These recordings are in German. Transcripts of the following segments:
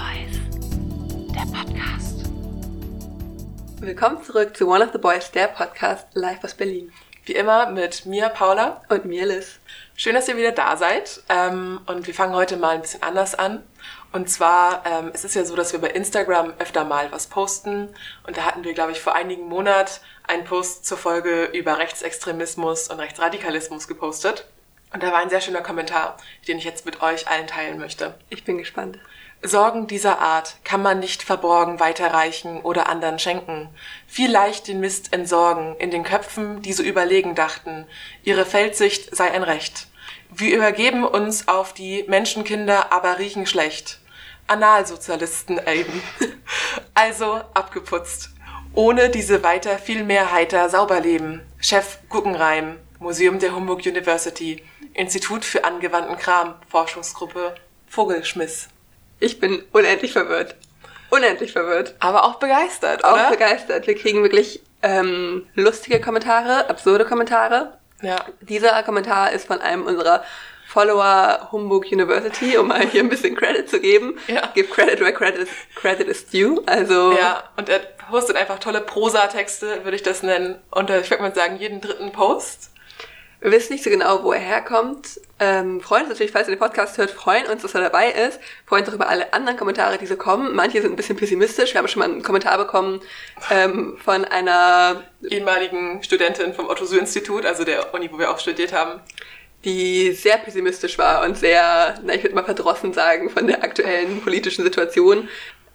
Boys, der Podcast. Willkommen zurück zu One of the Boys, der Podcast live aus Berlin. Wie immer mit mir, Paula. Und mir, Liz. Schön, dass ihr wieder da seid. Ähm, und wir fangen heute mal ein bisschen anders an. Und zwar, ähm, es ist ja so, dass wir bei Instagram öfter mal was posten. Und da hatten wir, glaube ich, vor einigen Monaten einen Post zur Folge über Rechtsextremismus und Rechtsradikalismus gepostet. Und da war ein sehr schöner Kommentar, den ich jetzt mit euch allen teilen möchte. Ich bin gespannt. Sorgen dieser Art kann man nicht verborgen weiterreichen oder anderen schenken. Viel leicht den Mist entsorgen in den Köpfen, die so überlegen dachten, ihre Feldsicht sei ein Recht. Wir übergeben uns auf die Menschenkinder, aber riechen schlecht. Analsozialisten eben. also abgeputzt. Ohne diese weiter viel mehr heiter sauber leben. Chef Guggenreim, Museum der Humboldt University, Institut für angewandten Kram, Forschungsgruppe Vogelschmiss. Ich bin unendlich verwirrt. Unendlich verwirrt. Aber auch begeistert, Auch oder? begeistert. Wir kriegen wirklich ähm, lustige Kommentare, absurde Kommentare. ja. Dieser Kommentar ist von einem unserer Follower Humbug University, um mal hier ein bisschen Credit zu geben. Ja. Give credit where credit is, credit is due. Also Ja, und er postet einfach tolle Prosatexte, würde ich das nennen, unter, ich würde mal sagen, jeden dritten Post. Wir wissen nicht so genau, wo er herkommt. Ähm, freuen uns natürlich, falls ihr den Podcast hört, freuen uns, dass er dabei ist. Freuen uns auch über alle anderen Kommentare, die so kommen. Manche sind ein bisschen pessimistisch. Wir haben schon mal einen Kommentar bekommen ähm, von einer, ehemaligen Studentin vom Otto-Suhr-Institut, also der Uni, wo wir auch studiert haben. die sehr pessimistisch war und sehr, na, ich würde mal verdrossen sagen, von der aktuellen politischen Situation,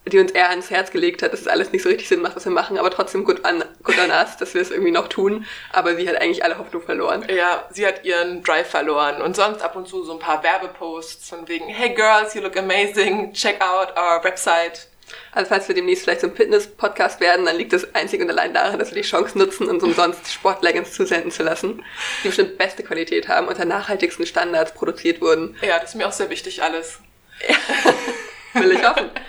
die uns eher ans Herz gelegt hat, dass es alles nicht so richtig Sinn macht, was wir machen, aber trotzdem gut an, gut an us, dass wir es irgendwie noch tun. Aber sie hat eigentlich alle Hoffnung verloren. Ja, sie hat ihren Drive verloren und sonst ab und zu so ein paar Werbeposts von wegen, hey girls, you look amazing, check out our website. Also falls wir demnächst vielleicht so ein Fitness-Podcast werden, dann liegt das einzig und allein daran, dass wir die Chance nutzen, uns umsonst Sportleggings zusenden zu lassen, die bestimmt beste Qualität haben, unter nachhaltigsten Standards produziert wurden. Ja, das ist mir auch sehr wichtig alles. Will ich hoffen.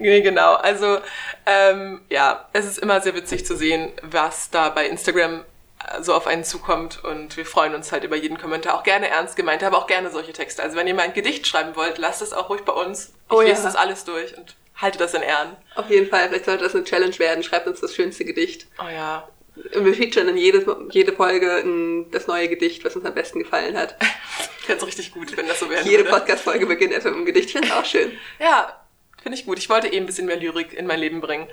Nee, genau. Also, ähm, ja, es ist immer sehr witzig zu sehen, was da bei Instagram äh, so auf einen zukommt und wir freuen uns halt über jeden Kommentar, auch gerne ernst gemeint, aber auch gerne solche Texte. Also wenn ihr mal ein Gedicht schreiben wollt, lasst es auch ruhig bei uns. Ich Oh ja. lese das alles durch und halte das in Ehren. Auf jeden Fall, vielleicht sollte das eine Challenge werden. Schreibt uns das schönste Gedicht. Oh ja. Und wir featuren in jede, jede Folge ein, das neue Gedicht, was uns am besten gefallen hat. Ich fände richtig gut, wenn das so wäre. Jede Podcast-Folge beginnt erstmal mit einem Gedicht. Ich finde es auch schön. Ja, finde ich gut. Ich wollte eh ein bisschen mehr Lyrik in mein Leben bringen.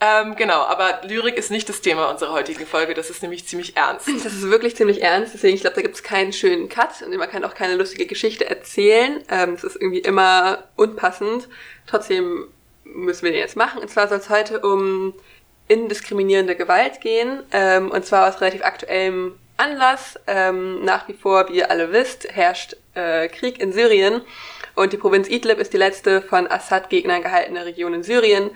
Ähm, genau, aber Lyrik ist nicht das Thema unserer heutigen Folge. Das ist nämlich ziemlich ernst. Das ist wirklich ziemlich ernst, deswegen, ich glaube, da gibt es keinen schönen Cut und man kann auch keine lustige Geschichte erzählen. Ähm, Es ist irgendwie immer unpassend. Trotzdem müssen wir den jetzt machen. Und zwar soll es heute um indiskriminierende Gewalt gehen. Ähm, und zwar aus relativ aktuellem Anlass. Ähm, nach wie vor, wie ihr alle wisst, herrscht äh, Krieg in Syrien. Und die Provinz Idlib ist die letzte von Assad-Gegnern gehaltene Region in Syrien,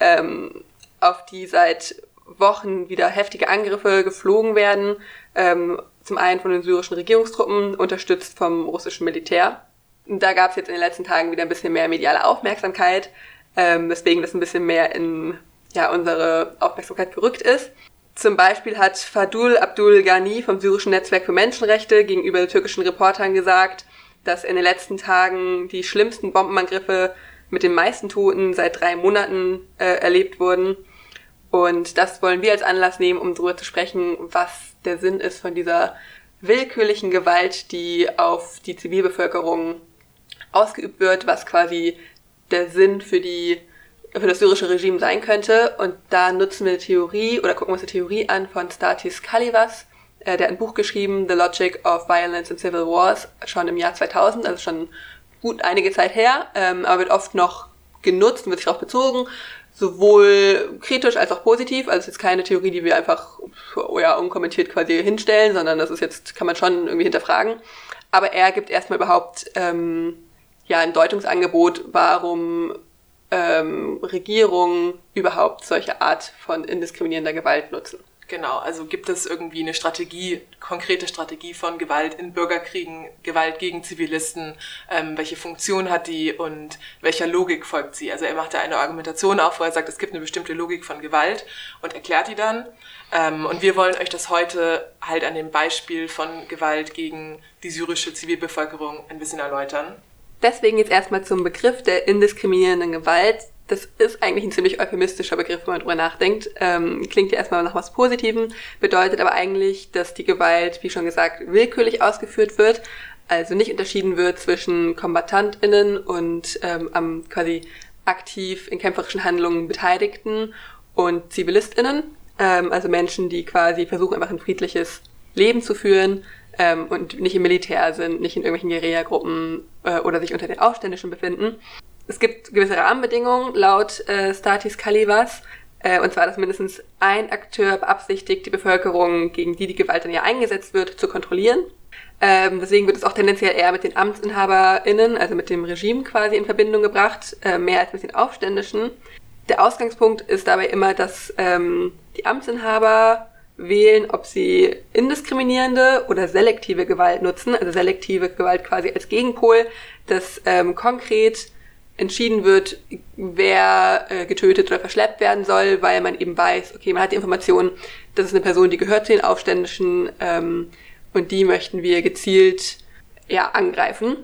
ähm, auf die seit Wochen wieder heftige Angriffe geflogen werden. Ähm, zum einen von den syrischen Regierungstruppen, unterstützt vom russischen Militär. Da gab es jetzt in den letzten Tagen wieder ein bisschen mehr mediale Aufmerksamkeit, ähm, weswegen das ein bisschen mehr in ja, unsere Aufmerksamkeit gerückt ist. Zum Beispiel hat Fadul Abdul Ghani vom syrischen Netzwerk für Menschenrechte gegenüber türkischen Reportern gesagt, dass in den letzten Tagen die schlimmsten Bombenangriffe mit den meisten Toten seit drei Monaten äh, erlebt wurden. Und das wollen wir als Anlass nehmen, um darüber zu sprechen, was der Sinn ist von dieser willkürlichen Gewalt, die auf die Zivilbevölkerung ausgeübt wird, was quasi der Sinn für die für das syrische Regime sein könnte. Und da nutzen wir die Theorie oder gucken uns die Theorie an von Statis Kalivas. Äh, der hat ein Buch geschrieben, The Logic of Violence in Civil Wars, schon im Jahr 2000, also schon gut einige Zeit her, ähm, aber wird oft noch genutzt und wird sich darauf bezogen, sowohl kritisch als auch positiv. Also es ist jetzt keine Theorie, die wir einfach oh ja, unkommentiert quasi hinstellen, sondern das ist jetzt, kann man schon irgendwie hinterfragen. Aber er gibt erstmal überhaupt ähm, ja ein Deutungsangebot, warum ähm, Regierungen überhaupt solche Art von indiskriminierender Gewalt nutzen. Genau, also gibt es irgendwie eine Strategie, konkrete Strategie von Gewalt in Bürgerkriegen, Gewalt gegen Zivilisten, ähm, welche Funktion hat die und welcher Logik folgt sie? Also er macht da eine Argumentation auf, wo er sagt, es gibt eine bestimmte Logik von Gewalt und erklärt die dann. Ähm, und wir wollen euch das heute halt an dem Beispiel von Gewalt gegen die syrische Zivilbevölkerung ein bisschen erläutern. Deswegen jetzt erstmal zum Begriff der indiskriminierenden Gewalt. Das ist eigentlich ein ziemlich euphemistischer Begriff, wenn man drüber nachdenkt. Ähm, klingt ja erstmal nach was Positivem, bedeutet aber eigentlich, dass die Gewalt, wie schon gesagt, willkürlich ausgeführt wird, also nicht unterschieden wird zwischen KombatantInnen und ähm, am quasi aktiv in kämpferischen Handlungen Beteiligten und ZivilistInnen, ähm, also Menschen, die quasi versuchen, einfach ein friedliches Leben zu führen ähm, und nicht im Militär sind, nicht in irgendwelchen Guerilla-Gruppen äh, oder sich unter den Aufständischen befinden. Es gibt gewisse Rahmenbedingungen laut äh, Statis Kalivas, äh, und zwar, dass mindestens ein Akteur beabsichtigt, die Bevölkerung, gegen die die Gewalt dann ja eingesetzt wird, zu kontrollieren. Ähm, deswegen wird es auch tendenziell eher mit den AmtsinhaberInnen, also mit dem Regime quasi in Verbindung gebracht, äh, mehr als mit den Aufständischen. Der Ausgangspunkt ist dabei immer, dass ähm, die Amtsinhaber wählen, ob sie indiskriminierende oder selektive Gewalt nutzen, also selektive Gewalt quasi als Gegenpol, dass ähm, konkret entschieden wird, wer äh, getötet oder verschleppt werden soll, weil man eben weiß, okay, man hat die Information, das ist eine Person, die gehört zu den Aufständischen ähm, und die möchten wir gezielt ja, angreifen.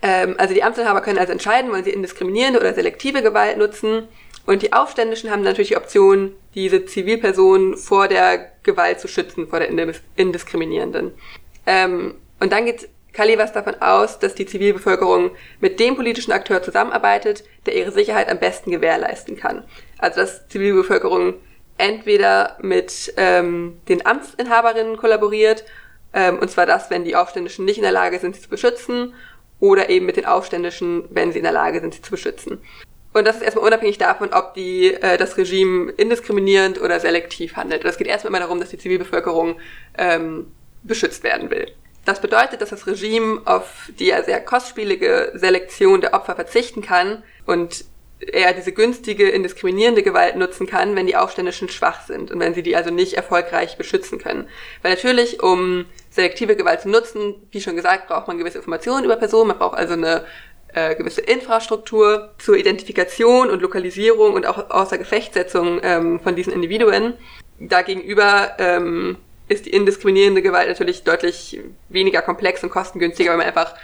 Ähm, also die Amtsinhaber können also entscheiden, wollen sie indiskriminierende oder selektive Gewalt nutzen. Und die Aufständischen haben natürlich die Option, diese Zivilperson vor der Gewalt zu schützen, vor der indiskriminierenden. Ähm, und dann geht Kalivas davon aus, dass die Zivilbevölkerung mit dem politischen Akteur zusammenarbeitet, der ihre Sicherheit am besten gewährleisten kann. Also dass Zivilbevölkerung entweder mit ähm, den Amtsinhaberinnen kollaboriert, ähm, und zwar das, wenn die Aufständischen nicht in der Lage sind, sie zu beschützen, oder eben mit den Aufständischen, wenn sie in der Lage sind, sie zu beschützen. Und das ist erstmal unabhängig davon, ob die, äh, das Regime indiskriminierend oder selektiv handelt. Es geht erstmal immer darum, dass die Zivilbevölkerung ähm, beschützt werden will. Das bedeutet, dass das Regime auf die ja sehr kostspielige Selektion der Opfer verzichten kann und eher diese günstige, indiskriminierende Gewalt nutzen kann, wenn die Aufständischen schwach sind und wenn sie die also nicht erfolgreich beschützen können. Weil natürlich, um selektive Gewalt zu nutzen, wie schon gesagt, braucht man gewisse Informationen über Personen, man braucht also eine äh, gewisse Infrastruktur zur Identifikation und Lokalisierung und auch außer Gefechtssetzung ähm, von diesen Individuen. Dagegenüber ähm, ist die indiskriminierende Gewalt natürlich deutlich weniger komplex und kostengünstiger, weil man einfach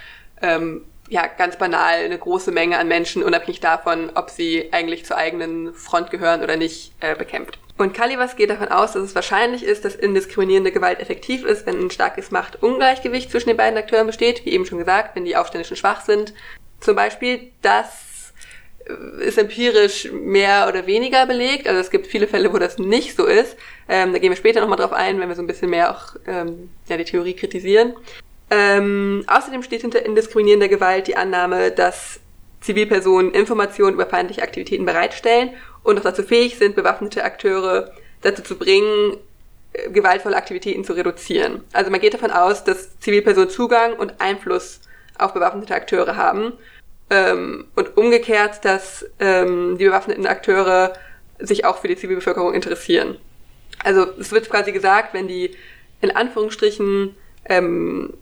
ähm, ja ganz banal eine große Menge an Menschen, unabhängig davon, ob sie eigentlich zur eigenen Front gehören oder nicht, äh, bekämpft. Und Kalivas geht davon aus, dass es wahrscheinlich ist, dass indiskriminierende Gewalt effektiv ist, wenn ein starkes Machtungleichgewicht zwischen den beiden Akteuren besteht, wie eben schon gesagt, wenn die Aufständischen schwach sind. Zum Beispiel, dass ist empirisch mehr oder weniger belegt. Also es gibt viele Fälle, wo das nicht so ist. Ähm, da gehen wir später nochmal drauf ein, wenn wir so ein bisschen mehr auch ähm, ja, die Theorie kritisieren. Ähm, außerdem steht hinter indiskriminierender Gewalt die Annahme, dass Zivilpersonen Informationen über feindliche Aktivitäten bereitstellen und auch dazu fähig sind, bewaffnete Akteure dazu zu bringen, äh, gewaltvolle Aktivitäten zu reduzieren. Also man geht davon aus, dass Zivilpersonen Zugang und Einfluss auf bewaffnete Akteure haben ähm, und umgekehrt, dass ähm, die bewaffneten Akteure sich auch für die Zivilbevölkerung interessieren. Also es wird quasi gesagt, wenn die in Anführungsstrichen ähm,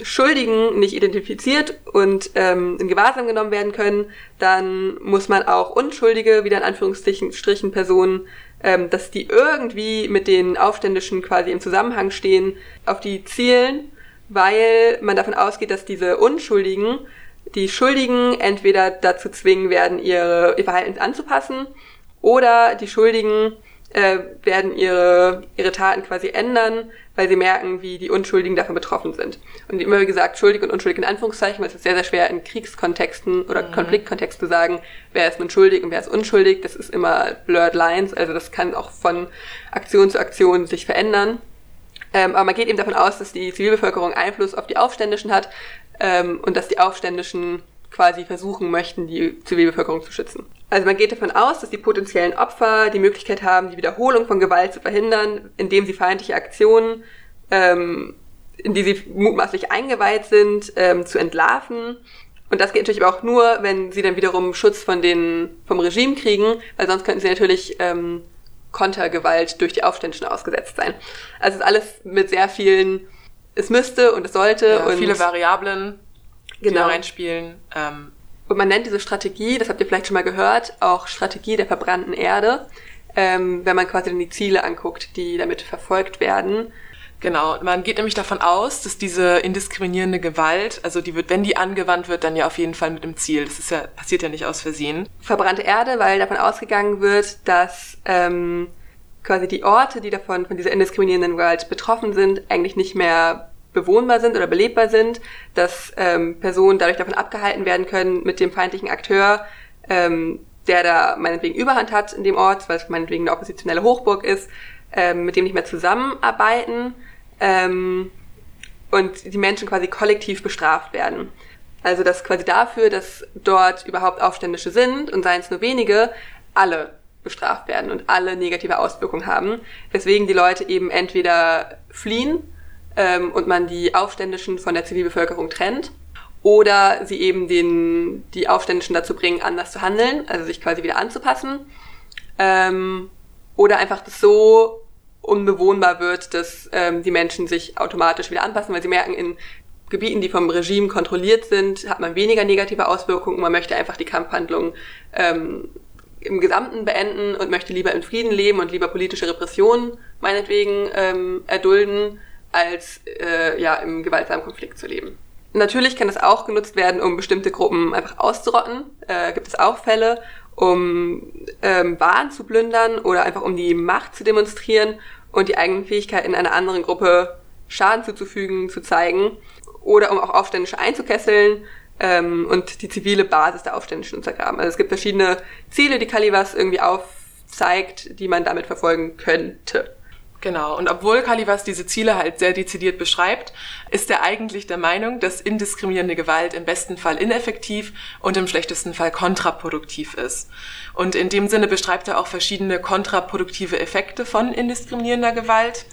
Schuldigen nicht identifiziert und ähm, in Gewahrsam genommen werden können, dann muss man auch Unschuldige, wieder in Anführungsstrichen Personen, ähm, dass die irgendwie mit den Aufständischen quasi im Zusammenhang stehen, auf die zielen, weil man davon ausgeht, dass diese Unschuldigen die Schuldigen entweder dazu zwingen werden, ihre, ihr Verhalten anzupassen oder die Schuldigen äh, werden ihre, ihre Taten quasi ändern, weil sie merken, wie die Unschuldigen davon betroffen sind. Und immer wie gesagt, schuldig und unschuldig in Anführungszeichen, weil es ist sehr, sehr schwer in Kriegskontexten oder mhm. Konfliktkontexten zu sagen, wer ist nun schuldig und wer ist unschuldig. Das ist immer blurred lines, also das kann auch von Aktion zu Aktion sich verändern. Ähm, aber man geht eben davon aus, dass die Zivilbevölkerung Einfluss auf die Aufständischen hat, ähm, und dass die Aufständischen quasi versuchen möchten, die Zivilbevölkerung zu schützen. Also man geht davon aus, dass die potenziellen Opfer die Möglichkeit haben, die Wiederholung von Gewalt zu verhindern, indem sie feindliche Aktionen, ähm, in die sie mutmaßlich eingeweiht sind, ähm, zu entlarven. Und das geht natürlich aber auch nur, wenn sie dann wiederum Schutz von den, vom Regime kriegen, weil sonst könnten sie natürlich ähm, Kontergewalt durch die Aufständischen ausgesetzt sein. Also es ist alles mit sehr vielen es müsste und es sollte. Ja, und viele Variablen, die genau. da reinspielen. Ähm. Und man nennt diese Strategie, das habt ihr vielleicht schon mal gehört, auch Strategie der verbrannten Erde, ähm, wenn man quasi dann die Ziele anguckt, die damit verfolgt werden. Genau, man geht nämlich davon aus, dass diese indiskriminierende Gewalt, also die wird, wenn die angewandt wird, dann ja auf jeden Fall mit dem Ziel. Das ist ja, passiert ja nicht aus Versehen. Verbrannte Erde, weil davon ausgegangen wird, dass ähm, quasi die Orte, die davon von dieser indiskriminierenden Gewalt betroffen sind, eigentlich nicht mehr bewohnbar sind oder belebbar sind, dass ähm, Personen dadurch davon abgehalten werden können, mit dem feindlichen Akteur, ähm, der da meinetwegen Überhand hat in dem Ort, weil es meinetwegen eine oppositionelle Hochburg ist, ähm, mit dem nicht mehr zusammenarbeiten ähm, und die Menschen quasi kollektiv bestraft werden. Also dass quasi dafür, dass dort überhaupt Aufständische sind und seien es nur wenige, alle bestraft werden und alle negative Auswirkungen haben. Weswegen die Leute eben entweder fliehen ähm, und man die Aufständischen von der Zivilbevölkerung trennt oder sie eben den, die Aufständischen dazu bringen, anders zu handeln, also sich quasi wieder anzupassen. Ähm, oder einfach das so unbewohnbar wird, dass ähm, die Menschen sich automatisch wieder anpassen, weil sie merken, in Gebieten, die vom Regime kontrolliert sind, hat man weniger negative Auswirkungen. Man möchte einfach die Kampfhandlungen ähm, im Gesamten beenden und möchte lieber in Frieden leben und lieber politische Repressionen meinetwegen ähm, erdulden, als äh, ja im gewaltsamen Konflikt zu leben. Natürlich kann es auch genutzt werden, um bestimmte Gruppen einfach auszurotten. Äh, gibt es auch Fälle um ähm, Waren zu plündern oder einfach um die Macht zu demonstrieren und die eigenen Fähigkeiten einer anderen Gruppe Schaden zuzufügen, zu zeigen oder um auch Aufständische einzukesseln ähm, und die zivile Basis der Aufständischen untergraben. Also es gibt verschiedene Ziele, die Kalivas irgendwie aufzeigt, die man damit verfolgen könnte. Genau. Und obwohl Kalivas diese Ziele halt sehr dezidiert beschreibt, ist er eigentlich der Meinung, dass indiskriminierende Gewalt im besten Fall ineffektiv und im schlechtesten Fall kontraproduktiv ist. Und in dem Sinne beschreibt er auch verschiedene kontraproduktive Effekte von indiskriminierender Gewalt.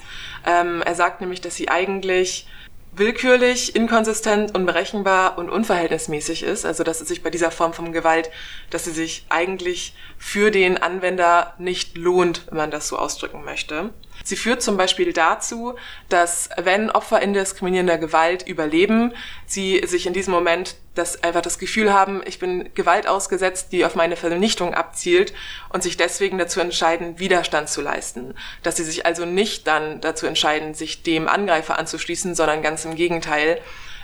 Ähm, er sagt nämlich, dass sie eigentlich willkürlich, inkonsistent, unberechenbar und unverhältnismäßig ist. Also dass es sich bei dieser Form von Gewalt, dass sie sich eigentlich für den Anwender nicht lohnt, wenn man das so ausdrücken möchte. Sie führt zum Beispiel dazu, dass wenn Opfer indiskriminierender Gewalt überleben, sie sich in diesem Moment das einfach das Gefühl haben, ich bin Gewalt ausgesetzt, die auf meine Vernichtung abzielt und sich deswegen dazu entscheiden, Widerstand zu leisten. Dass sie sich also nicht dann dazu entscheiden, sich dem Angreifer anzuschließen, sondern ganz im Gegenteil,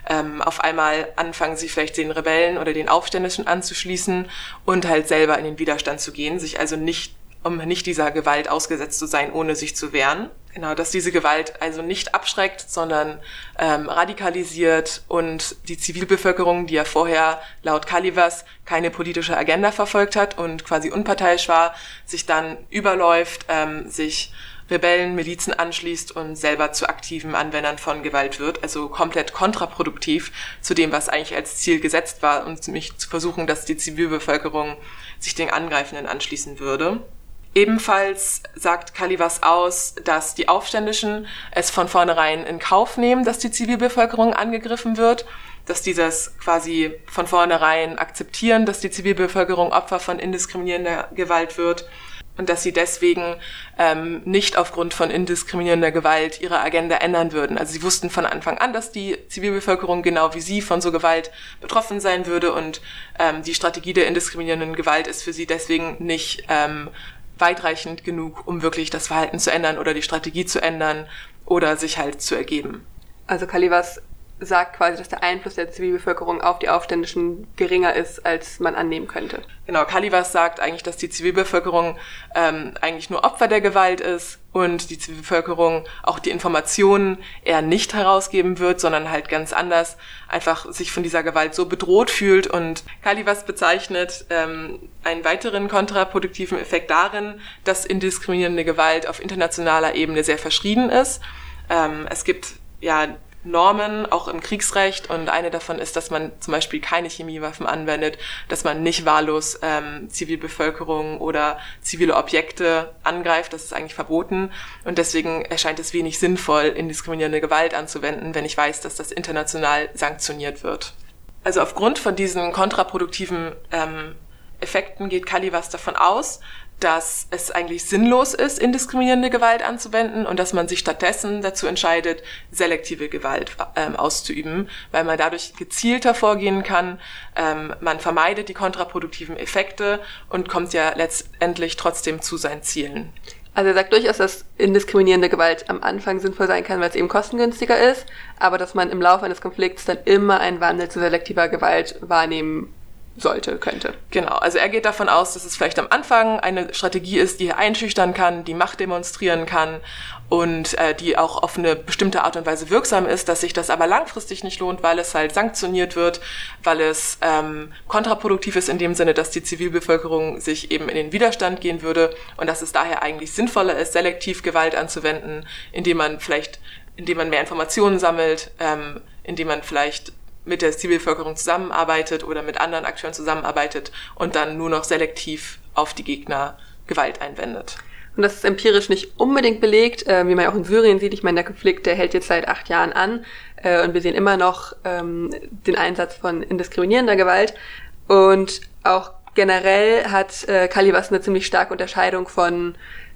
ähm, auf einmal anfangen sie vielleicht den Rebellen oder den Aufständischen anzuschließen und halt selber in den Widerstand zu gehen, sich also nicht um nicht dieser Gewalt ausgesetzt zu sein, ohne sich zu wehren. Genau, dass diese Gewalt also nicht abschreckt, sondern ähm, radikalisiert und die Zivilbevölkerung, die ja vorher laut Kalivas keine politische Agenda verfolgt hat und quasi unparteiisch war, sich dann überläuft, ähm, sich Rebellen, Milizen anschließt und selber zu aktiven Anwendern von Gewalt wird. Also komplett kontraproduktiv zu dem, was eigentlich als Ziel gesetzt war und mich zu versuchen, dass die Zivilbevölkerung sich den Angreifenden anschließen würde. Ebenfalls sagt Kalivas aus, dass die Aufständischen es von vornherein in Kauf nehmen, dass die Zivilbevölkerung angegriffen wird, dass die das quasi von vornherein akzeptieren, dass die Zivilbevölkerung Opfer von indiskriminierender Gewalt wird und dass sie deswegen ähm, nicht aufgrund von indiskriminierender Gewalt ihre Agenda ändern würden. Also sie wussten von Anfang an, dass die Zivilbevölkerung genau wie sie von so Gewalt betroffen sein würde und ähm, die Strategie der indiskriminierenden Gewalt ist für sie deswegen nicht ähm, weitreichend genug, um wirklich das Verhalten zu ändern oder die Strategie zu ändern oder sich halt zu ergeben. Also Kalivas sagt quasi, dass der Einfluss der Zivilbevölkerung auf die Aufständischen geringer ist, als man annehmen könnte. Genau, Kalivas sagt eigentlich, dass die Zivilbevölkerung ähm, eigentlich nur Opfer der Gewalt ist und die Zivilbevölkerung auch die Informationen eher nicht herausgeben wird, sondern halt ganz anders einfach sich von dieser Gewalt so bedroht fühlt. Und Kalivas bezeichnet ähm, einen weiteren kontraproduktiven Effekt darin, dass indiskriminierende Gewalt auf internationaler Ebene sehr verschrieben ist. Ähm, es gibt ja Normen, auch im Kriegsrecht. Und eine davon ist, dass man zum Beispiel keine Chemiewaffen anwendet, dass man nicht wahllos ähm, Zivilbevölkerung oder zivile Objekte angreift. Das ist eigentlich verboten. Und deswegen erscheint es wenig sinnvoll, indiskriminierende Gewalt anzuwenden, wenn ich weiß, dass das international sanktioniert wird. Also aufgrund von diesen kontraproduktiven ähm, Effekten geht Kalivas davon aus, dass es eigentlich sinnlos ist, indiskriminierende Gewalt anzuwenden und dass man sich stattdessen dazu entscheidet, selektive Gewalt ähm, auszuüben, weil man dadurch gezielter vorgehen kann, ähm, man vermeidet die kontraproduktiven Effekte und kommt ja letztendlich trotzdem zu seinen Zielen. Also er sagt durchaus, dass indiskriminierende Gewalt am Anfang sinnvoll sein kann, weil es eben kostengünstiger ist, aber dass man im Laufe eines Konflikts dann immer einen Wandel zu selektiver Gewalt wahrnehmen sollte, könnte. Genau, also er geht davon aus, dass es vielleicht am Anfang eine Strategie ist, die einschüchtern kann, die Macht demonstrieren kann und äh, die auch auf eine bestimmte Art und Weise wirksam ist, dass sich das aber langfristig nicht lohnt, weil es halt sanktioniert wird, weil es ähm, kontraproduktiv ist in dem Sinne, dass die Zivilbevölkerung sich eben in den Widerstand gehen würde und dass es daher eigentlich sinnvoller ist, selektiv Gewalt anzuwenden, indem man vielleicht, indem man mehr Informationen sammelt, ähm, indem man vielleicht mit der Zivilbevölkerung zusammenarbeitet oder mit anderen Akteuren zusammenarbeitet und dann nur noch selektiv auf die Gegner Gewalt einwendet. Und das ist empirisch nicht unbedingt belegt, äh, wie man ja auch in Syrien sieht. Ich meine, der Konflikt, der hält jetzt seit acht Jahren an äh, und wir sehen immer noch ähm, den Einsatz von indiskriminierender Gewalt. Und auch generell hat äh, Kalibas eine ziemlich starke Unterscheidung von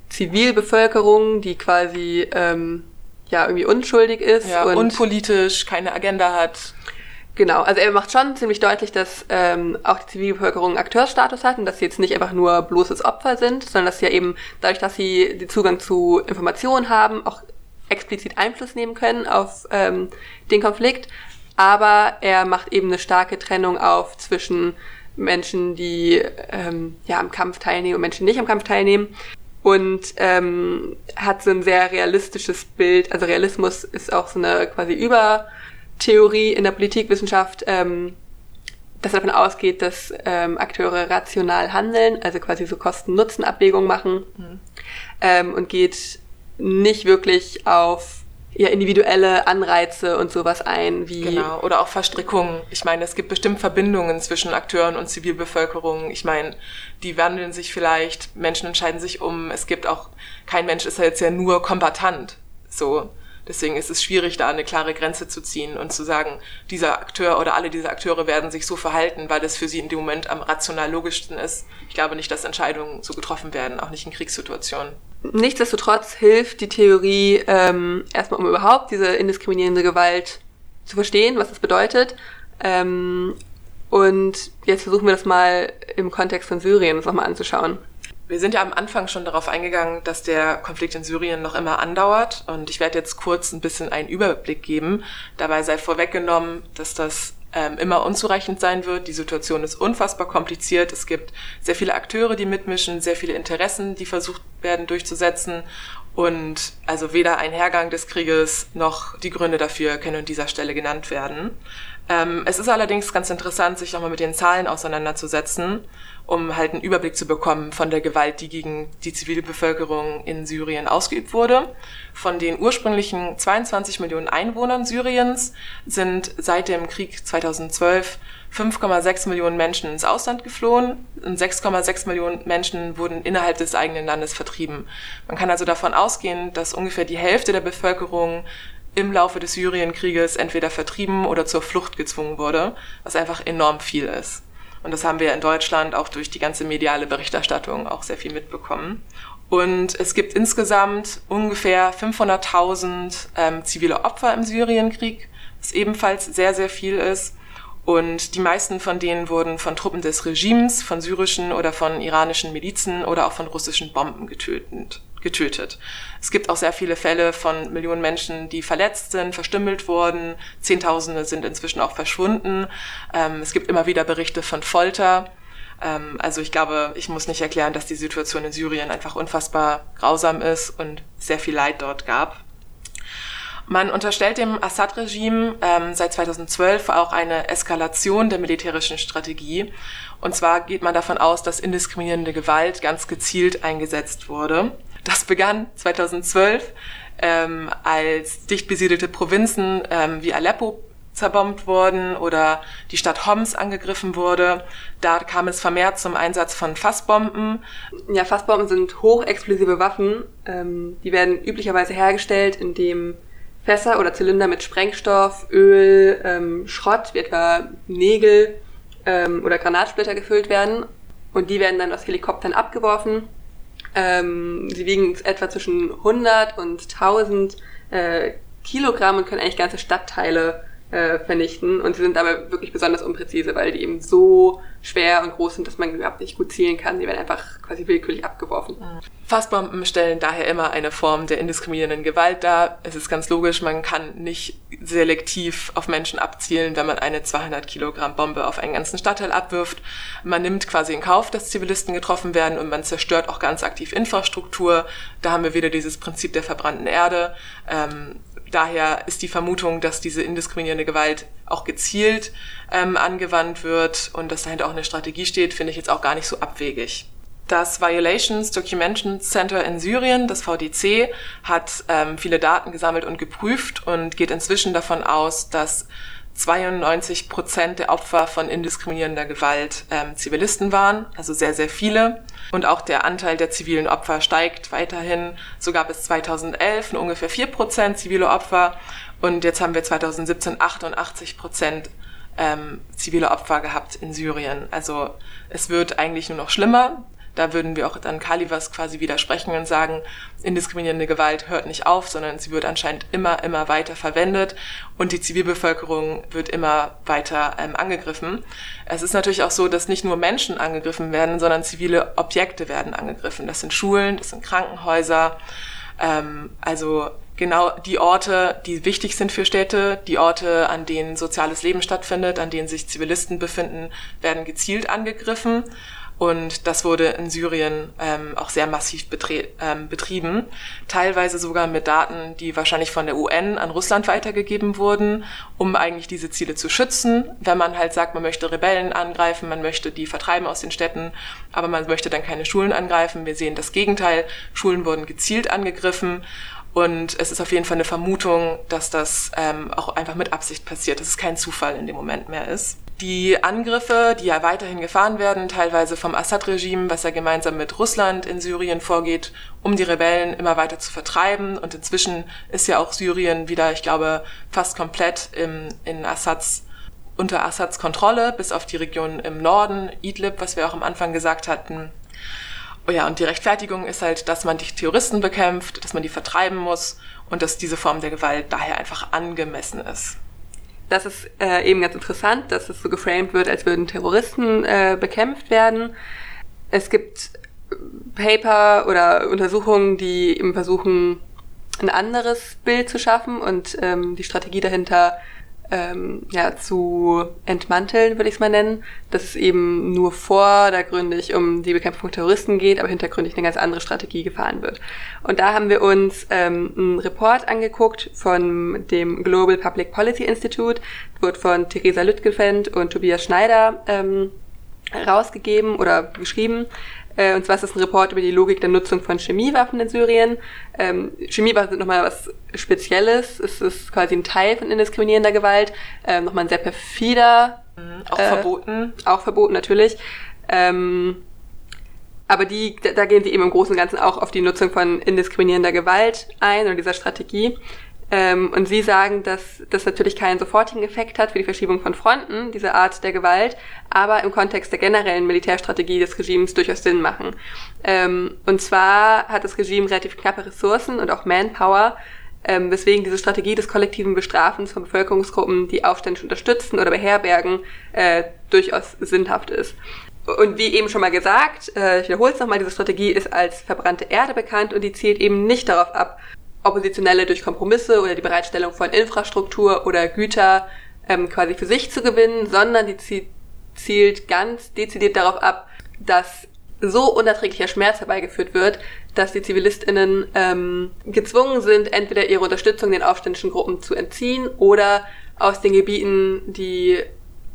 Zivilbevölkerung, die quasi ähm, ja irgendwie unschuldig ist. Ja, und unpolitisch, keine Agenda hat. Genau, also er macht schon ziemlich deutlich, dass ähm, auch die Zivilbevölkerung Akteursstatus hat und dass sie jetzt nicht einfach nur bloßes Opfer sind, sondern dass sie ja eben dadurch, dass sie den Zugang zu Informationen haben, auch explizit Einfluss nehmen können auf ähm, den Konflikt. Aber er macht eben eine starke Trennung auf zwischen Menschen, die ähm, ja am Kampf teilnehmen und Menschen, die nicht am Kampf teilnehmen. Und ähm, hat so ein sehr realistisches Bild. Also Realismus ist auch so eine quasi über Theorie in der Politikwissenschaft, ähm, dass davon ausgeht, dass ähm, Akteure rational handeln, also quasi so Kosten-Nutzen-Abwägungen machen mhm. ähm, und geht nicht wirklich auf ja, individuelle Anreize und sowas ein, wie. Genau, oder auch Verstrickungen. Ich meine, es gibt bestimmt Verbindungen zwischen Akteuren und Zivilbevölkerung. Ich meine, die wandeln sich vielleicht, Menschen entscheiden sich um. Es gibt auch, kein Mensch ist ja jetzt ja nur kombatant. So. Deswegen ist es schwierig, da eine klare Grenze zu ziehen und zu sagen, dieser Akteur oder alle diese Akteure werden sich so verhalten, weil es für sie in dem Moment am rational logischsten ist. Ich glaube nicht, dass Entscheidungen so getroffen werden, auch nicht in Kriegssituationen. Nichtsdestotrotz hilft die Theorie ähm, erstmal, um überhaupt diese indiskriminierende Gewalt zu verstehen, was das bedeutet. Ähm, und jetzt versuchen wir das mal im Kontext von Syrien nochmal anzuschauen. Wir sind ja am Anfang schon darauf eingegangen, dass der Konflikt in Syrien noch immer andauert und ich werde jetzt kurz ein bisschen einen Überblick geben. Dabei sei vorweggenommen, dass das ähm, immer unzureichend sein wird. Die Situation ist unfassbar kompliziert. Es gibt sehr viele Akteure, die mitmischen, sehr viele Interessen, die versucht werden durchzusetzen und also weder ein Hergang des Krieges noch die Gründe dafür können an dieser Stelle genannt werden. Ähm, es ist allerdings ganz interessant, sich nochmal mit den Zahlen auseinanderzusetzen um halt einen Überblick zu bekommen von der Gewalt, die gegen die Zivilbevölkerung in Syrien ausgeübt wurde. Von den ursprünglichen 22 Millionen Einwohnern Syriens sind seit dem Krieg 2012 5,6 Millionen Menschen ins Ausland geflohen und 6,6 Millionen Menschen wurden innerhalb des eigenen Landes vertrieben. Man kann also davon ausgehen, dass ungefähr die Hälfte der Bevölkerung im Laufe des Syrienkrieges entweder vertrieben oder zur Flucht gezwungen wurde, was einfach enorm viel ist. Und das haben wir in Deutschland auch durch die ganze mediale Berichterstattung auch sehr viel mitbekommen. Und es gibt insgesamt ungefähr 500.000 ähm, zivile Opfer im Syrienkrieg, was ebenfalls sehr, sehr viel ist. Und die meisten von denen wurden von Truppen des Regimes, von syrischen oder von iranischen Milizen oder auch von russischen Bomben getötet getötet. Es gibt auch sehr viele Fälle von Millionen Menschen, die verletzt sind, verstümmelt wurden. Zehntausende sind inzwischen auch verschwunden. Ähm, es gibt immer wieder Berichte von Folter. Ähm, also ich glaube, ich muss nicht erklären, dass die Situation in Syrien einfach unfassbar grausam ist und sehr viel Leid dort gab. Man unterstellt dem Assad-Regime ähm, seit 2012 auch eine Eskalation der militärischen Strategie. Und zwar geht man davon aus, dass indiskriminierende Gewalt ganz gezielt eingesetzt wurde. Das begann 2012, ähm, als dicht besiedelte Provinzen ähm, wie Aleppo zerbombt wurden oder die Stadt Homs angegriffen wurde. Da kam es vermehrt zum Einsatz von Fassbomben. Ja, Fassbomben sind hochexplosive Waffen. Ähm, die werden üblicherweise hergestellt, indem Fässer oder Zylinder mit Sprengstoff, Öl, ähm, Schrott, wie etwa Nägel ähm, oder Granatsplitter gefüllt werden. Und die werden dann aus Helikoptern abgeworfen ähm, sie wiegen etwa zwischen 100 und 1000 äh, Kilogramm und können eigentlich ganze Stadtteile äh, vernichten. Und sie sind dabei wirklich besonders unpräzise, weil die eben so schwer und groß sind, dass man überhaupt nicht gut zielen kann. Die werden einfach quasi willkürlich abgeworfen. Fassbomben stellen daher immer eine Form der indiskriminierenden Gewalt dar. Es ist ganz logisch, man kann nicht selektiv auf Menschen abzielen, wenn man eine 200 Kilogramm Bombe auf einen ganzen Stadtteil abwirft. Man nimmt quasi in Kauf, dass Zivilisten getroffen werden und man zerstört auch ganz aktiv Infrastruktur. Da haben wir wieder dieses Prinzip der verbrannten Erde. Ähm, daher ist die Vermutung, dass diese indiskriminierende Gewalt auch gezielt ähm, angewandt wird und dass dahinter auch eine Strategie steht, finde ich jetzt auch gar nicht so abwegig. Das Violations Documentation Center in Syrien, das VDC, hat ähm, viele Daten gesammelt und geprüft und geht inzwischen davon aus, dass 92 Prozent der Opfer von indiskriminierender Gewalt ähm, Zivilisten waren, also sehr, sehr viele. Und auch der Anteil der zivilen Opfer steigt weiterhin. So gab es 2011 nur ungefähr 4 Prozent zivile Opfer und jetzt haben wir 2017 88 Prozent ähm, zivile Opfer gehabt in Syrien. Also es wird eigentlich nur noch schlimmer. Da würden wir auch dann Kalivas quasi widersprechen und sagen, indiskriminierende Gewalt hört nicht auf, sondern sie wird anscheinend immer, immer weiter verwendet und die Zivilbevölkerung wird immer weiter ähm, angegriffen. Es ist natürlich auch so, dass nicht nur Menschen angegriffen werden, sondern zivile Objekte werden angegriffen. Das sind Schulen, das sind Krankenhäuser, ähm, also genau die Orte, die wichtig sind für Städte, die Orte, an denen soziales Leben stattfindet, an denen sich Zivilisten befinden, werden gezielt angegriffen. Und das wurde in Syrien ähm, auch sehr massiv ähm, betrieben, teilweise sogar mit Daten, die wahrscheinlich von der UN an Russland weitergegeben wurden, um eigentlich diese Ziele zu schützen. Wenn man halt sagt, man möchte Rebellen angreifen, man möchte die vertreiben aus den Städten, aber man möchte dann keine Schulen angreifen. Wir sehen das Gegenteil. Schulen wurden gezielt angegriffen. Und es ist auf jeden Fall eine Vermutung, dass das ähm, auch einfach mit Absicht passiert, dass es kein Zufall in dem Moment mehr ist. Die Angriffe, die ja weiterhin gefahren werden, teilweise vom Assad-Regime, was ja gemeinsam mit Russland in Syrien vorgeht, um die Rebellen immer weiter zu vertreiben. Und inzwischen ist ja auch Syrien wieder, ich glaube, fast komplett im, in Assads, unter Assads Kontrolle, bis auf die Region im Norden, Idlib, was wir auch am Anfang gesagt hatten. Oh ja, und die Rechtfertigung ist halt, dass man die Terroristen bekämpft, dass man die vertreiben muss und dass diese Form der Gewalt daher einfach angemessen ist das ist äh, eben ganz interessant, dass es so geframed wird, als würden Terroristen äh, bekämpft werden. Es gibt Paper oder Untersuchungen, die eben versuchen, ein anderes Bild zu schaffen und ähm, die Strategie dahinter ähm, ja, zu entmanteln, würde ich es mal nennen, dass es eben nur vordergründig um die Bekämpfung von Terroristen geht, aber hintergründig eine ganz andere Strategie gefahren wird. Und da haben wir uns ähm, einen Report angeguckt von dem Global Public Policy Institute, wird von Theresa Lüttgefend und Tobias Schneider ähm, rausgegeben oder geschrieben. Äh, und zwar ist das ein Report über die Logik der Nutzung von Chemiewaffen in Syrien. Ähm, Chemiewaffen sind nochmal was Spezielles. Es ist quasi ein Teil von indiskriminierender Gewalt. Ähm, nochmal ein sehr perfider. Mhm, auch äh, verboten. Auch verboten, natürlich. Ähm, aber die, da, gehen sie eben im Großen und Ganzen auch auf die Nutzung von indiskriminierender Gewalt ein und dieser Strategie. Ähm, und Sie sagen, dass das natürlich keinen sofortigen Effekt hat für die Verschiebung von Fronten, diese Art der Gewalt, aber im Kontext der generellen Militärstrategie des Regimes durchaus Sinn machen. Ähm, und zwar hat das Regime relativ knappe Ressourcen und auch Manpower, ähm, weswegen diese Strategie des kollektiven Bestrafens von Bevölkerungsgruppen, die aufständisch unterstützen oder beherbergen, äh, durchaus sinnhaft ist. Und wie eben schon mal gesagt, äh, ich wiederhole es nochmal, diese Strategie ist als verbrannte Erde bekannt und die zielt eben nicht darauf ab, Oppositionelle durch Kompromisse oder die Bereitstellung von Infrastruktur oder Güter ähm, quasi für sich zu gewinnen, sondern die zielt ganz dezidiert darauf ab, dass so unerträglicher Schmerz herbeigeführt wird, dass die ZivilistInnen ähm, gezwungen sind, entweder ihre Unterstützung den aufständischen Gruppen zu entziehen oder aus den Gebieten, die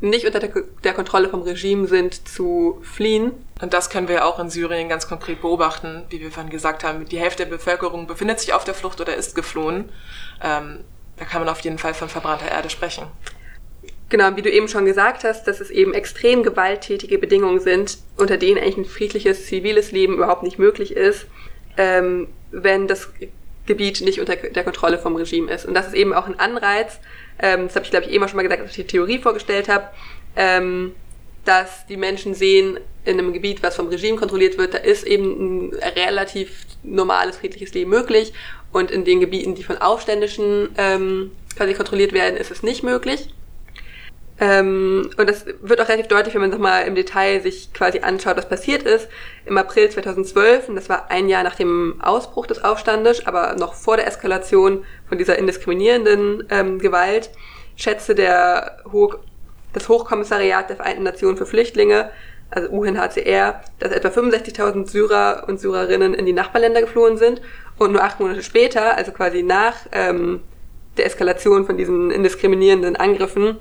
nicht unter der, der, Kontrolle vom Regime sind, zu fliehen. Und das können wir auch in Syrien ganz konkret beobachten, wie wir vorhin gesagt haben. Die Hälfte der Bevölkerung befindet sich auf der Flucht oder ist geflohen. Ähm, da kann man auf jeden Fall von verbrannter Erde sprechen. Genau, wie du eben schon gesagt hast, dass es eben extrem gewalttätige Bedingungen sind, unter denen eigentlich ein friedliches, ziviles Leben überhaupt nicht möglich ist, ähm, wenn das Gebiet nicht unter der Kontrolle vom Regime ist. Und das ist eben auch ein Anreiz, ähm, das habe ich glaube ich eben auch schon mal gesagt, als ich die Theorie vorgestellt habe, ähm, dass die Menschen sehen, in einem Gebiet, was vom Regime kontrolliert wird, da ist eben ein relativ normales, friedliches Leben möglich. Und in den Gebieten, die von Aufständischen ähm, quasi kontrolliert werden, ist es nicht möglich. Ähm, und das wird auch relativ deutlich, wenn man nochmal im Detail sich quasi anschaut, was passiert ist. Im April 2012, und das war ein Jahr nach dem Ausbruch des Aufstandes, aber noch vor der Eskalation von dieser indiskriminierenden ähm, Gewalt, schätzte der Hoch das Hochkommissariat der Vereinten Nationen für Flüchtlinge, also UNHCR, dass etwa 65.000 Syrer und Syrerinnen in die Nachbarländer geflohen sind. Und nur acht Monate später, also quasi nach ähm, der Eskalation von diesen indiskriminierenden Angriffen,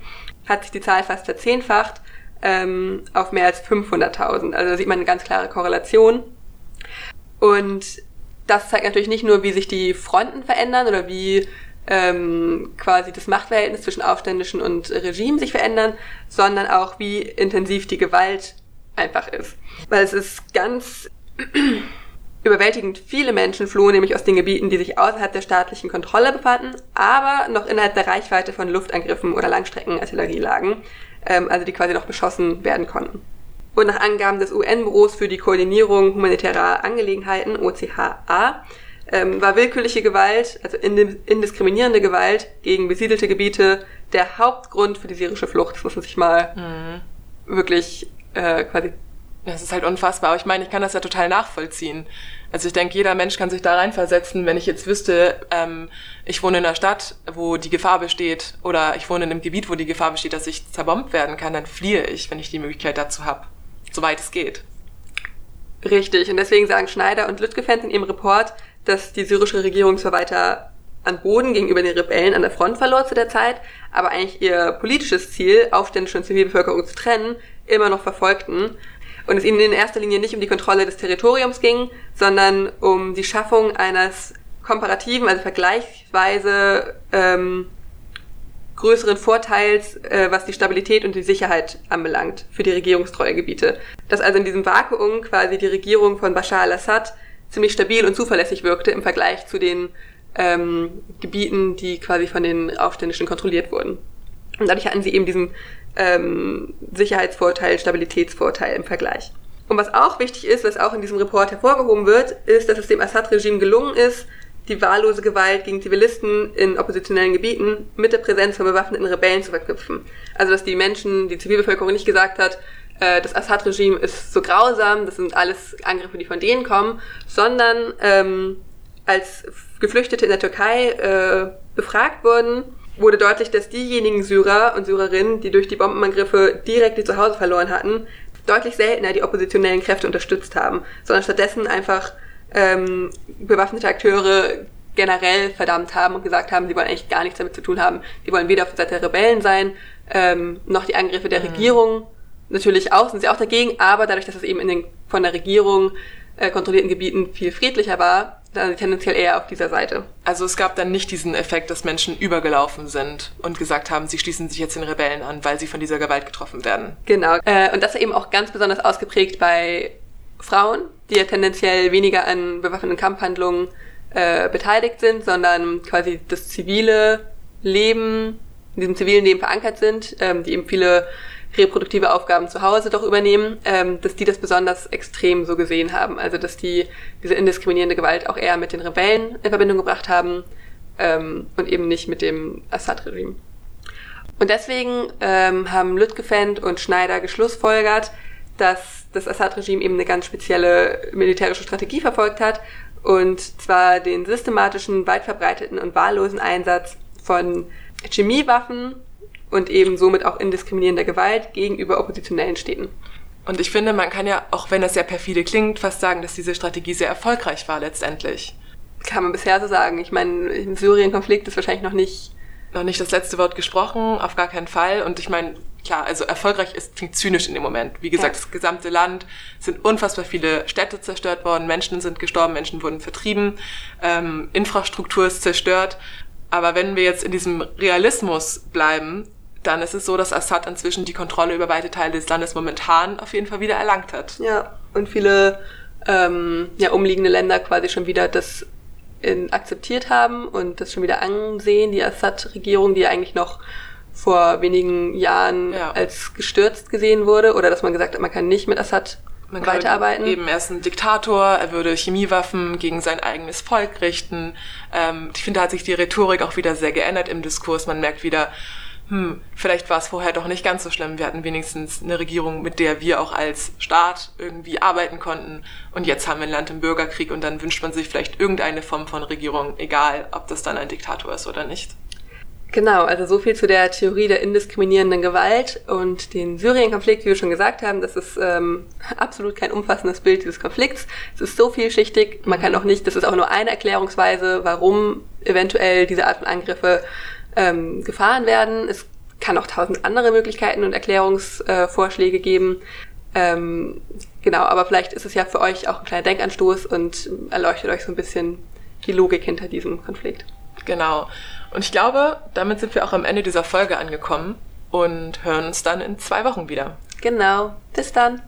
hat sich die Zahl fast verzehnfacht ähm, auf mehr als 500.000. Also da sieht man eine ganz klare Korrelation. Und das zeigt natürlich nicht nur, wie sich die Fronten verändern oder wie ähm, quasi das Machtverhältnis zwischen Aufständischen und Regime sich verändern, sondern auch, wie intensiv die Gewalt einfach ist. Weil es ist ganz überwältigend viele Menschen flohen nämlich aus den Gebieten, die sich außerhalb der staatlichen Kontrolle befanden, aber noch innerhalb der Reichweite von Luftangriffen oder Langstreckenartillerie lagen, ähm, also die quasi noch beschossen werden konnten. Und nach Angaben des UN-Büros für die Koordinierung humanitärer Angelegenheiten, OCHA, ähm, war willkürliche Gewalt, also indiskriminierende Gewalt gegen besiedelte Gebiete der Hauptgrund für die syrische Flucht. Das muss man sich mal mhm. wirklich äh, quasi. Das ist halt unfassbar, aber ich meine, ich kann das ja total nachvollziehen. Also ich denke, jeder Mensch kann sich da reinversetzen, wenn ich jetzt wüsste, ähm, ich wohne in einer Stadt, wo die Gefahr besteht, oder ich wohne in einem Gebiet, wo die Gefahr besteht, dass ich zerbombt werden kann, dann fliehe ich, wenn ich die Möglichkeit dazu habe. Soweit es geht. Richtig, und deswegen sagen Schneider und Lüttgefend in ihrem Report, dass die syrische Regierung zwar weiter an Boden gegenüber den Rebellen an der Front verlor zu der Zeit, aber eigentlich ihr politisches Ziel, aufständische und Zivilbevölkerung zu trennen, immer noch verfolgten und es ihnen in erster Linie nicht um die Kontrolle des Territoriums ging, sondern um die Schaffung eines komparativen, also vergleichsweise ähm, größeren Vorteils, äh, was die Stabilität und die Sicherheit anbelangt für die regierungstreue Gebiete. Dass also in diesem Vakuum quasi die Regierung von Bashar al-Assad ziemlich stabil und zuverlässig wirkte im Vergleich zu den ähm, Gebieten, die quasi von den Aufständischen kontrolliert wurden. Und dadurch hatten sie eben diesen ähm, Sicherheitsvorteil, Stabilitätsvorteil im Vergleich. Und was auch wichtig ist, was auch in diesem Report hervorgehoben wird, ist, dass es dem Assad-Regime gelungen ist, die wahllose Gewalt gegen Zivilisten in oppositionellen Gebieten mit der Präsenz von bewaffneten Rebellen zu verknüpfen. Also dass die Menschen, die Zivilbevölkerung nicht gesagt hat, äh, das Assad-Regime ist so grausam, das sind alles Angriffe, die von denen kommen, sondern ähm, als Geflüchtete in der Türkei äh, befragt wurden, wurde deutlich, dass diejenigen Syrer und Syrerinnen, die durch die Bombenangriffe direkt ihr Zuhause verloren hatten, deutlich seltener die oppositionellen Kräfte unterstützt haben, sondern stattdessen einfach ähm, bewaffnete Akteure generell verdammt haben und gesagt haben, sie wollen eigentlich gar nichts damit zu tun haben. Die wollen weder auf der Seite der Rebellen sein, ähm, noch die Angriffe der mhm. Regierung. Natürlich auch, sind sie auch dagegen, aber dadurch, dass es eben in den von der Regierung äh, kontrollierten Gebieten viel friedlicher war, dann tendenziell eher auf dieser Seite. Also es gab dann nicht diesen Effekt, dass Menschen übergelaufen sind und gesagt haben, sie schließen sich jetzt den Rebellen an, weil sie von dieser Gewalt getroffen werden. Genau. Äh, und das ist eben auch ganz besonders ausgeprägt bei Frauen, die ja tendenziell weniger an bewaffneten Kampfhandlungen äh, beteiligt sind, sondern quasi das zivile Leben, in diesem zivilen Leben verankert sind, ähm, die eben viele reproduktive Aufgaben zu Hause doch übernehmen, ähm, dass die das besonders extrem so gesehen haben. Also dass die diese indiskriminierende Gewalt auch eher mit den Rebellen in Verbindung gebracht haben ähm, und eben nicht mit dem Assad-Regime. Und deswegen ähm, haben Lütgefend und Schneider geschlussfolgert, dass das Assad-Regime eben eine ganz spezielle militärische Strategie verfolgt hat, und zwar den systematischen, weit verbreiteten und wahllosen Einsatz von Chemiewaffen und eben somit auch indiskriminierender Gewalt gegenüber oppositionellen Städten. Und ich finde, man kann ja, auch wenn das sehr perfide klingt, fast sagen, dass diese Strategie sehr erfolgreich war letztendlich. Kann man bisher so sagen. Ich meine, im Syrien-Konflikt ist wahrscheinlich noch nicht... Noch nicht das letzte Wort gesprochen, auf gar keinen Fall. Und ich meine, klar, also erfolgreich ist, klingt zynisch in dem Moment. Wie gesagt, ja. das gesamte Land sind unfassbar viele Städte zerstört worden, Menschen sind gestorben, Menschen wurden vertrieben, ähm, Infrastruktur ist zerstört. Aber wenn wir jetzt in diesem Realismus bleiben, dann ist es so, dass Assad inzwischen die Kontrolle über weite Teile des Landes momentan auf jeden Fall wieder erlangt hat. Ja, und viele ähm, ja, umliegende Länder quasi schon wieder das in, akzeptiert haben und das schon wieder ansehen, die Assad-Regierung, die eigentlich noch vor wenigen Jahren ja. als gestürzt gesehen wurde oder dass man gesagt hat, man kann nicht mit Assad man weiterarbeiten. Eben, er ist ein Diktator, er würde Chemiewaffen gegen sein eigenes Volk richten. Ähm, ich finde, da hat sich die Rhetorik auch wieder sehr geändert im Diskurs. Man merkt wieder, hm, vielleicht war es vorher doch nicht ganz so schlimm. Wir hatten wenigstens eine Regierung, mit der wir auch als Staat irgendwie arbeiten konnten. Und jetzt haben wir ein Land im Bürgerkrieg und dann wünscht man sich vielleicht irgendeine Form von Regierung, egal ob das dann ein Diktator ist oder nicht. Genau, also so viel zu der Theorie der indiskriminierenden Gewalt und den Syrien-Konflikt, wie wir schon gesagt haben, das ist ähm, absolut kein umfassendes Bild dieses Konflikts. Es ist so vielschichtig, man kann mhm. auch nicht, das ist auch nur eine Erklärungsweise, warum eventuell diese Art von Angriffe ähm, gefahren werden. Es kann auch tausend andere Möglichkeiten und Erklärungsvorschläge äh, geben. Ähm, genau, aber vielleicht ist es ja für euch auch ein kleiner Denkanstoß und erleuchtet euch so ein bisschen die Logik hinter diesem Konflikt. Genau. Und ich glaube, damit sind wir auch am Ende dieser Folge angekommen und hören uns dann in zwei Wochen wieder. Genau. Bis dann.